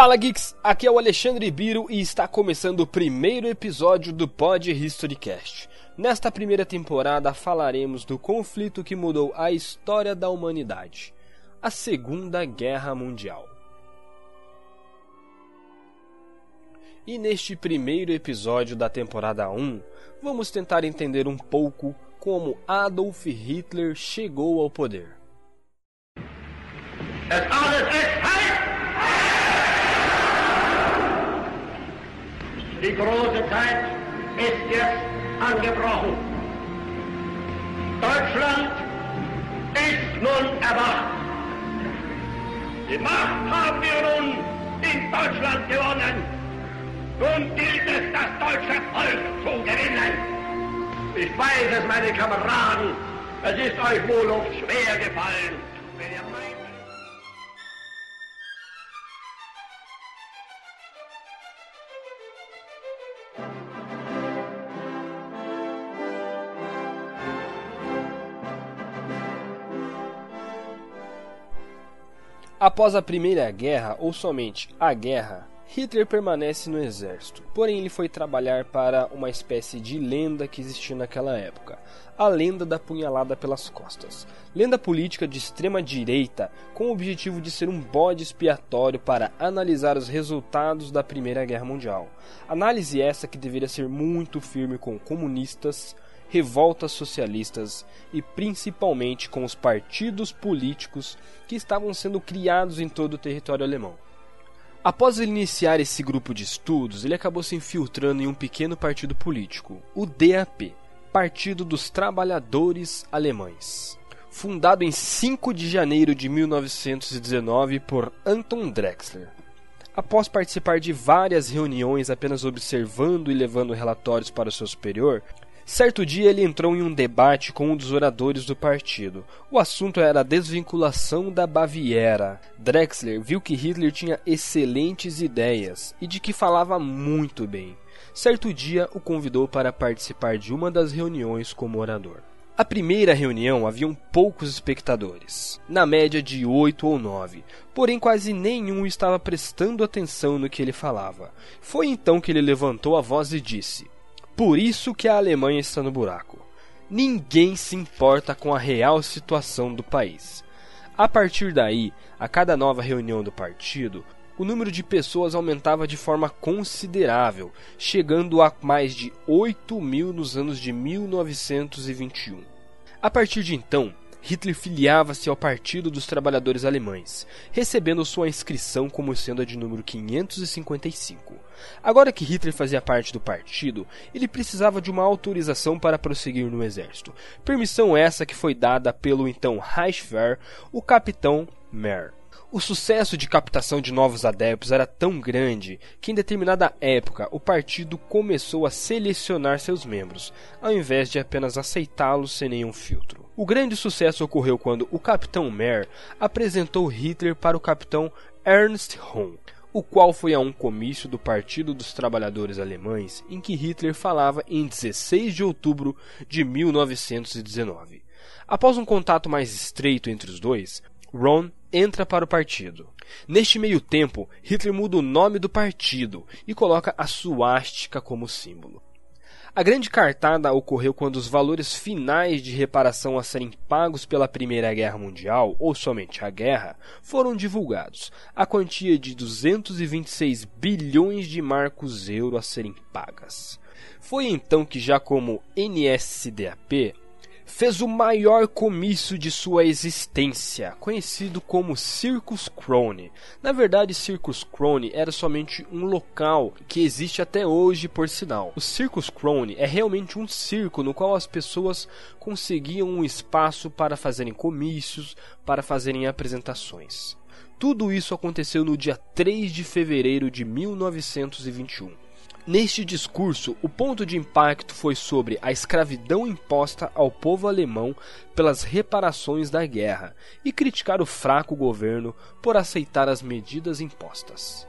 Fala Geeks, aqui é o Alexandre Biro e está começando o primeiro episódio do Pod Historycast. Nesta primeira temporada falaremos do conflito que mudou a história da humanidade, a Segunda Guerra Mundial. E neste primeiro episódio da temporada 1, vamos tentar entender um pouco como Adolf Hitler chegou ao poder. Die große Zeit ist jetzt angebrochen. Deutschland ist nun erwacht. Die Macht haben wir nun in Deutschland gewonnen. Nun gilt es, das deutsche Volk zu gewinnen. Ich weiß es, meine Kameraden, es ist euch wohl oft schwer gefallen, Após a Primeira Guerra, ou somente a guerra, Hitler permanece no exército. Porém, ele foi trabalhar para uma espécie de lenda que existia naquela época, a lenda da punhalada pelas costas. Lenda política de extrema direita, com o objetivo de ser um bode expiatório para analisar os resultados da Primeira Guerra Mundial. Análise essa que deveria ser muito firme com comunistas, revoltas socialistas e principalmente com os partidos políticos que estavam sendo criados em todo o território alemão. Após iniciar esse grupo de estudos, ele acabou se infiltrando em um pequeno partido político, o DAP, Partido dos Trabalhadores Alemães. Fundado em 5 de janeiro de 1919 por Anton Drexler. Após participar de várias reuniões apenas observando e levando relatórios para o seu superior, Certo dia ele entrou em um debate com um dos oradores do partido. O assunto era a desvinculação da Baviera. Drexler viu que Hitler tinha excelentes ideias e de que falava muito bem. Certo dia o convidou para participar de uma das reuniões como orador. A primeira reunião haviam poucos espectadores, na média de oito ou nove, porém quase nenhum estava prestando atenção no que ele falava. Foi então que ele levantou a voz e disse: por isso que a Alemanha está no buraco. Ninguém se importa com a real situação do país. A partir daí, a cada nova reunião do partido, o número de pessoas aumentava de forma considerável, chegando a mais de 8 mil nos anos de 1921. A partir de então, Hitler filiava-se ao Partido dos Trabalhadores Alemães, recebendo sua inscrição como sendo a de número 555. Agora que Hitler fazia parte do partido, ele precisava de uma autorização para prosseguir no exército. Permissão essa que foi dada pelo então Reichswehr, o capitão Mehr. O sucesso de captação de novos adeptos era tão grande que, em determinada época, o partido começou a selecionar seus membros, ao invés de apenas aceitá-los sem nenhum filtro. O grande sucesso ocorreu quando o capitão Mehr apresentou Hitler para o capitão Ernst Hohn, o qual foi a um comício do Partido dos Trabalhadores Alemães em que Hitler falava em 16 de outubro de 1919. Após um contato mais estreito entre os dois, Ron entra para o partido. Neste meio tempo, Hitler muda o nome do partido e coloca a suástica como símbolo. A grande cartada ocorreu quando os valores finais de reparação a serem pagos pela Primeira Guerra Mundial, ou somente a guerra, foram divulgados. A quantia de 226 bilhões de marcos euro a serem pagas. Foi então que, já como NSDAP, fez o maior comício de sua existência, conhecido como Circus Krone. Na verdade, Circus Krone era somente um local que existe até hoje, por sinal. O Circus Krone é realmente um circo no qual as pessoas conseguiam um espaço para fazerem comícios, para fazerem apresentações. Tudo isso aconteceu no dia 3 de fevereiro de 1921. Neste discurso, o ponto de impacto foi sobre a escravidão imposta ao povo alemão pelas reparações da guerra e criticar o fraco governo por aceitar as medidas impostas.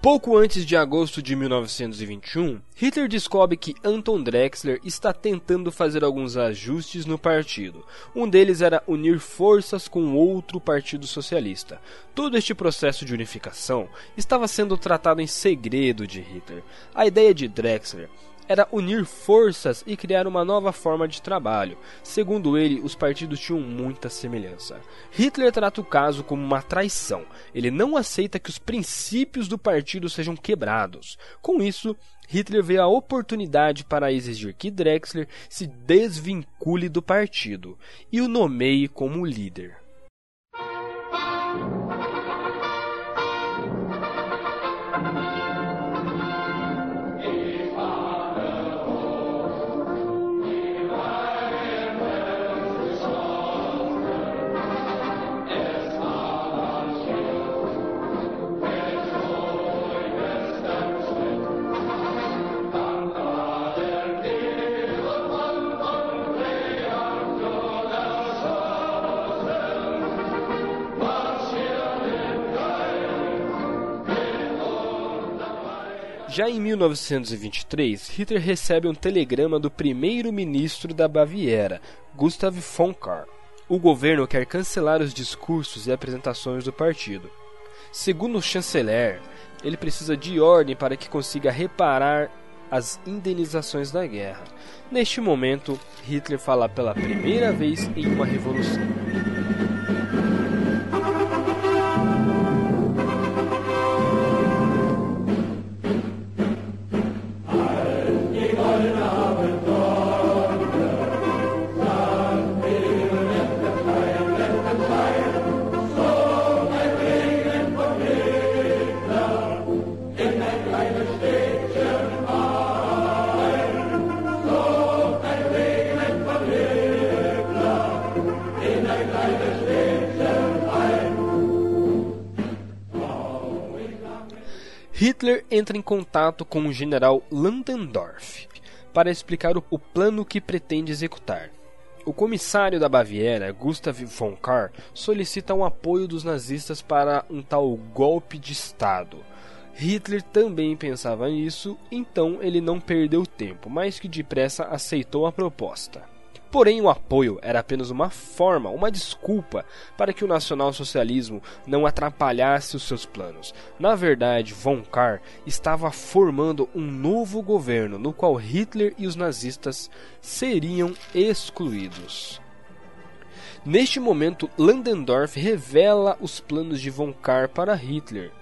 Pouco antes de agosto de 1921, Hitler descobre que Anton Drexler está tentando fazer alguns ajustes no partido. Um deles era unir forças com outro partido socialista. Todo este processo de unificação estava sendo tratado em segredo de Hitler. A ideia de Drexler era unir forças e criar uma nova forma de trabalho. Segundo ele, os partidos tinham muita semelhança. Hitler trata o caso como uma traição. Ele não aceita que os princípios do partido sejam quebrados. Com isso, Hitler vê a oportunidade para exigir que Drexler se desvincule do partido e o nomeie como líder. Já em 1923, Hitler recebe um telegrama do primeiro-ministro da Baviera, Gustav von Kahr. O governo quer cancelar os discursos e apresentações do partido. Segundo o chanceler, ele precisa de ordem para que consiga reparar as indenizações da guerra. Neste momento, Hitler fala pela primeira vez em uma revolução. Entra em contato com o general Landendorff para explicar o, plano que pretende executar. O comissário da Baviera, Gustav von Kahr, solicita um apoio dos nazistas para um tal golpe de Estado. Hitler também pensava nisso, então ele não perdeu tempo, mais que depressa aceitou a proposta. Porém, o apoio era apenas uma forma, uma desculpa para que o nacionalsocialismo não atrapalhasse os seus planos. Na verdade, von Kahr estava formando um novo governo no qual Hitler e os nazistas seriam excluídos. Neste momento, Landendorff revela os planos de von Kahr para Hitler,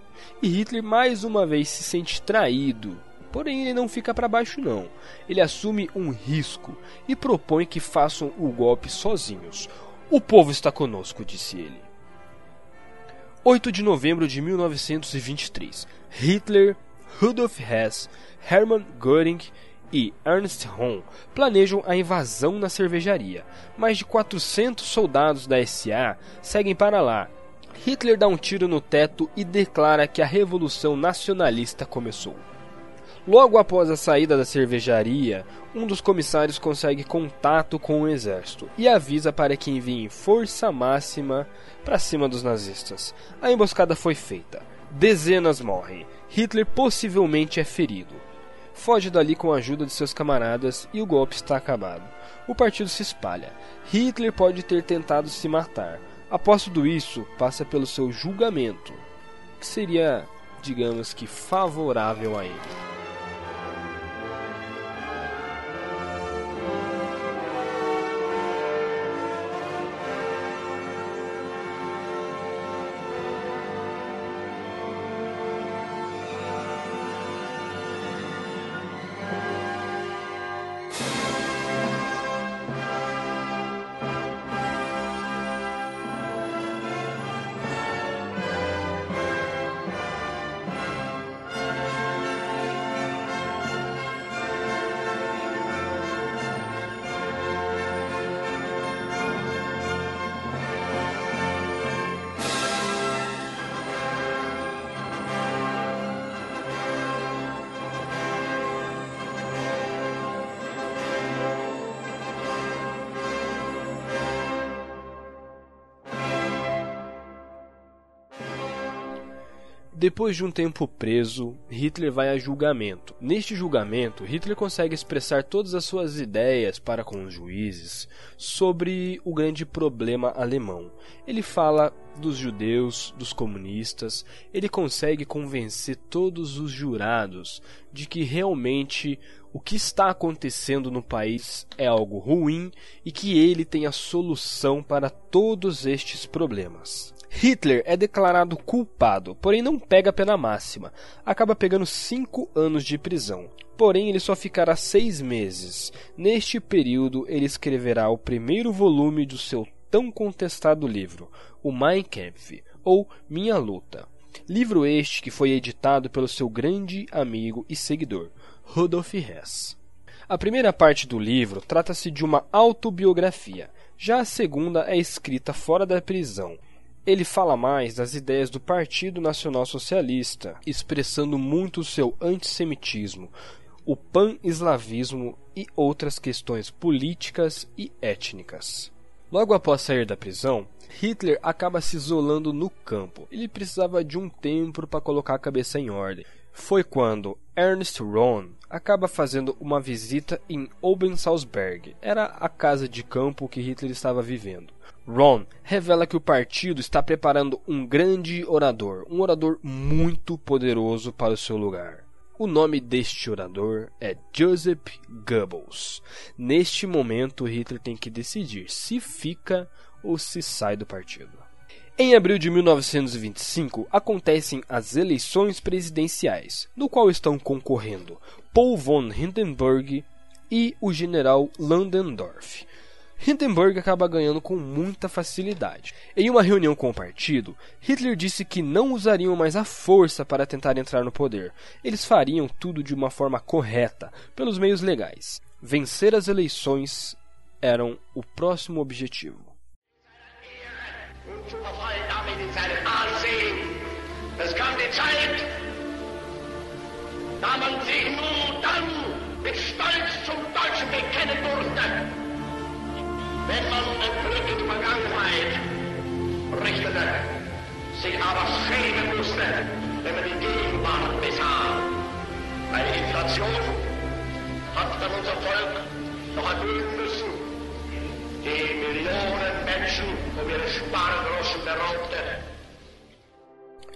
e Hitler mais uma vez se sente traído Porém, ele não fica para baixo não. Ele assume um risco e propõe que façam o golpe sozinhos. O povo está conosco, disse ele. 8 de novembro de 1923. Hitler, Rudolf Hess, Hermann Göring e Ernst Röhm planejam a invasão na cervejaria. Mais de 400 soldados da SA seguem para lá. Hitler dá um tiro no teto e declara que a revolução nacionalista começou. Logo após a saída da cervejaria, um dos comissários consegue contato com o exército e avisa para que enviem força máxima para cima dos nazistas. A emboscada foi feita. Dezenas morrem. Hitler possivelmente é ferido. Foge dali com a ajuda de seus camaradas e o golpe está acabado. O partido se espalha. Hitler pode ter tentado se matar. Após tudo isso, passa pelo seu julgamento, que seria, digamos que, favorável a ele. Depois de um tempo preso, Hitler vai a julgamento. Neste julgamento, Hitler consegue expressar todas as suas ideias para com os juízes sobre o grande problema alemão. Ele fala dos judeus, dos comunistas, ele consegue convencer todos os jurados de que realmente o que está acontecendo no país é algo ruim e que ele tem a solução para todos estes problemas. Hitler é declarado culpado, porém não pega a pena máxima. Acaba pegando cinco anos de prisão. Porém, ele só ficará seis meses. Neste período, ele escreverá o primeiro volume do seu tão contestado livro, o Mein Kampf, ou Minha Luta. Livro este que foi editado pelo seu grande amigo e seguidor, Rudolf Hess. A primeira parte do livro trata-se de uma autobiografia, já a segunda é escrita fora da prisão ele fala mais das ideias do Partido Nacional Socialista, expressando muito o seu antissemitismo, o pan-eslavismo e outras questões políticas e étnicas. Logo após sair da prisão, Hitler acaba se isolando no campo. Ele precisava de um tempo para colocar a cabeça em ordem. Foi quando Ernst Röhm acaba fazendo uma visita em Obensalzberg. Era a casa de campo que Hitler estava vivendo. Ron revela que o partido está preparando um grande orador, um orador muito poderoso para o seu lugar. O nome deste orador é Joseph Goebbels. Neste momento, Hitler tem que decidir se fica ou se sai do partido. Em abril de 1925 acontecem as eleições presidenciais, no qual estão concorrendo Paul von Hindenburg e o general Landendorff. Hindenburg acaba ganhando com muita facilidade. Em uma reunião com o partido, Hitler disse que não usariam mais a força para tentar entrar no poder. Eles fariam tudo de uma forma correta, pelos meios legais. Vencer as eleições eram o próximo objetivo. dann mit Stolz zum Deutschen bekennen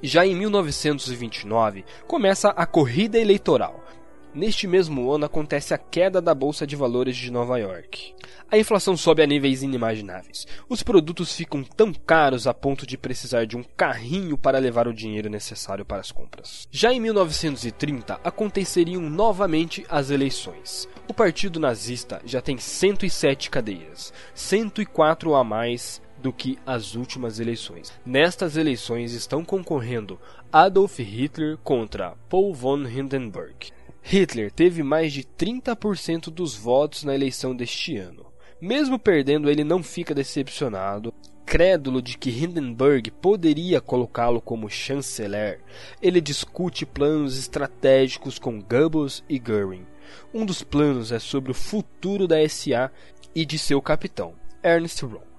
Já em 1929, começa a corrida eleitoral. Neste mesmo ano acontece a queda da Bolsa de Valores de Nova York. A inflação sobe a níveis inimagináveis. Os produtos ficam tão caros a ponto de precisar de um carrinho para levar o dinheiro necessário para as compras. Já em 1930 aconteceriam novamente as eleições. O Partido Nazista já tem 107 cadeiras, 104 a mais do que as últimas eleições. Nestas eleições estão concorrendo Adolf Hitler contra Paul von Hindenburg. Hitler teve mais de 30% dos votos na eleição deste ano. Mesmo perdendo, ele não fica decepcionado. Crédulo de que Hindenburg poderia colocá-lo como chanceler, ele discute planos estratégicos com Goebbels e Göring. Um dos planos é sobre o futuro da SA e de seu capitão, Ernst Röhm.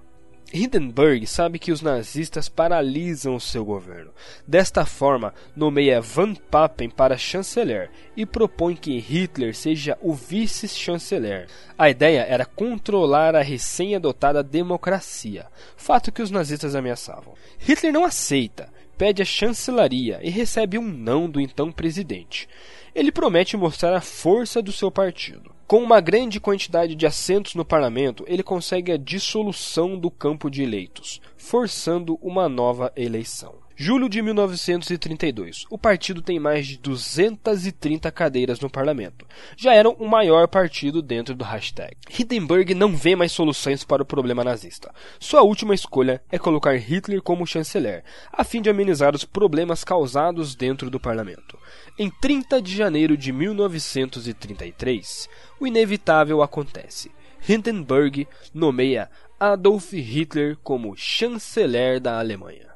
Hindenburg sabe que os nazistas paralisam o seu governo. Desta forma, nomeia Van Papen para chanceler e propõe que Hitler seja o vice-chanceler. A ideia era controlar a recém-adotada democracia, fato que os nazistas ameaçavam. Hitler não aceita, pede a chancelaria e recebe um não do então presidente. Ele promete mostrar a força do seu partido. Com uma grande quantidade de assentos no parlamento, ele consegue a dissolução do campo de eleitos, forçando uma nova eleição. Julho de 1932. O partido tem mais de 230 cadeiras no parlamento. Já eram o maior partido dentro do hashtag. Hindenburg não vê mais soluções para o problema nazista. Sua última escolha é colocar Hitler como chanceler, a fim de amenizar os problemas causados dentro do parlamento. Em 30 de janeiro de 1933, o inevitável acontece. Hindenburg nomeia Adolf Hitler como chanceler da Alemanha.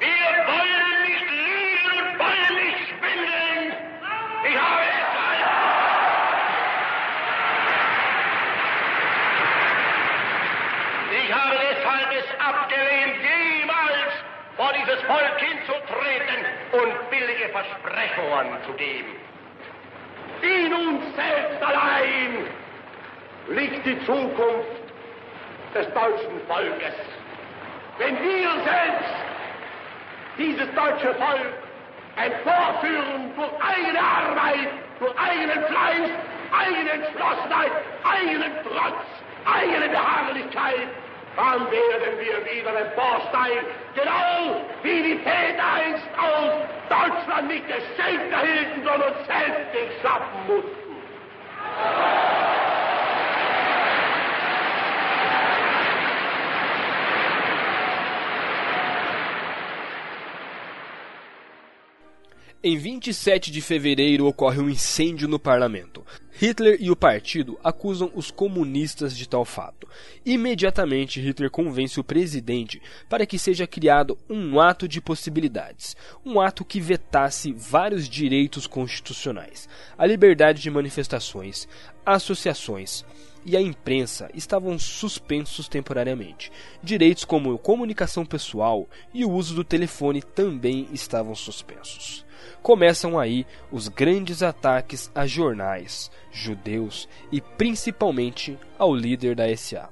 Wir wollen nicht lügen und wollen nicht spindeln. Ich habe es Ich habe deshalb es abgelehnt, jemals vor dieses Volk hinzutreten und billige Versprechungen zu geben. In uns selbst allein liegt die Zukunft des deutschen Volkes. Wenn wir selbst dieses deutsche Volk emporführen durch eigene Arbeit, durch eigenen Fleiß, eigene Entschlossenheit, eigenen Trotz, eigene Beharrlichkeit, dann werden wir wieder emporsteigen, genau wie die Väter einst aus Deutschland nicht Geschenk erhielten, sondern selbst sich schaffen mussten. Em 27 de fevereiro ocorre um incêndio no parlamento. Hitler e o partido acusam os comunistas de tal fato. Imediatamente, Hitler convence o presidente para que seja criado um ato de possibilidades, um ato que vetasse vários direitos constitucionais. A liberdade de manifestações, associações, e a imprensa estavam suspensos temporariamente. Direitos como comunicação pessoal e o uso do telefone também estavam suspensos. Começam aí os grandes ataques a jornais, judeus e principalmente ao líder da SA.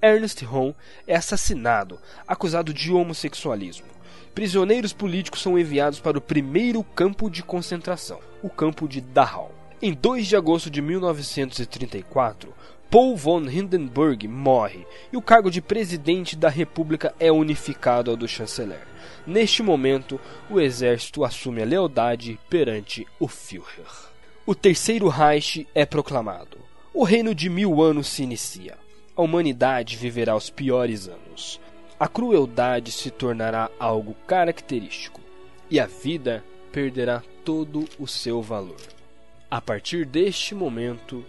Ernest Ron é assassinado, acusado de homossexualismo. Prisioneiros políticos são enviados para o primeiro campo de concentração, o campo de Dachau. Em 2 de agosto de 1934, Paul von Hindenburg morre e o cargo de presidente da República é unificado ao do chanceler. Neste momento, o exército assume a lealdade perante o Führer. O terceiro Reich é proclamado. O reino de mil anos se inicia. A humanidade viverá os piores anos. A crueldade se tornará algo característico e a vida perderá todo o seu valor. A partir deste momento,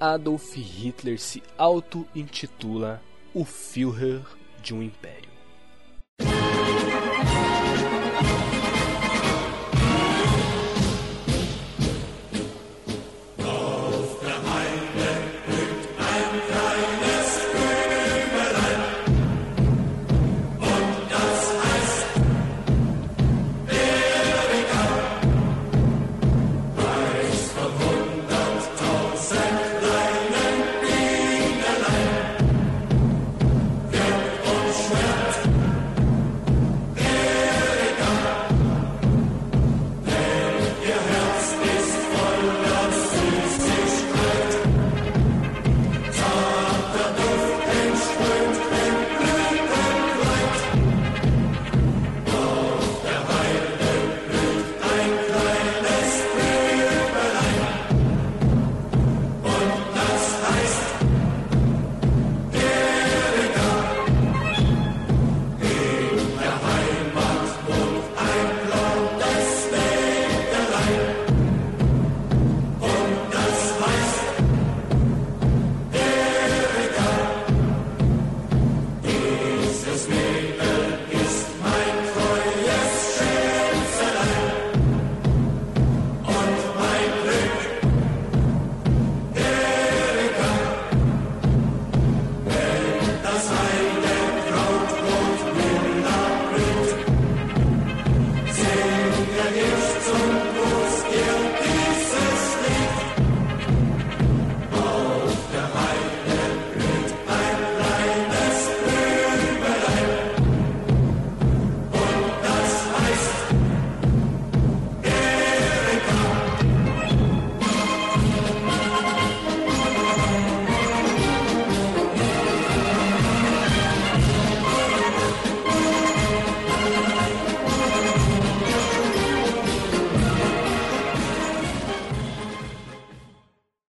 Adolf Hitler se auto-intitula o Führer de um império.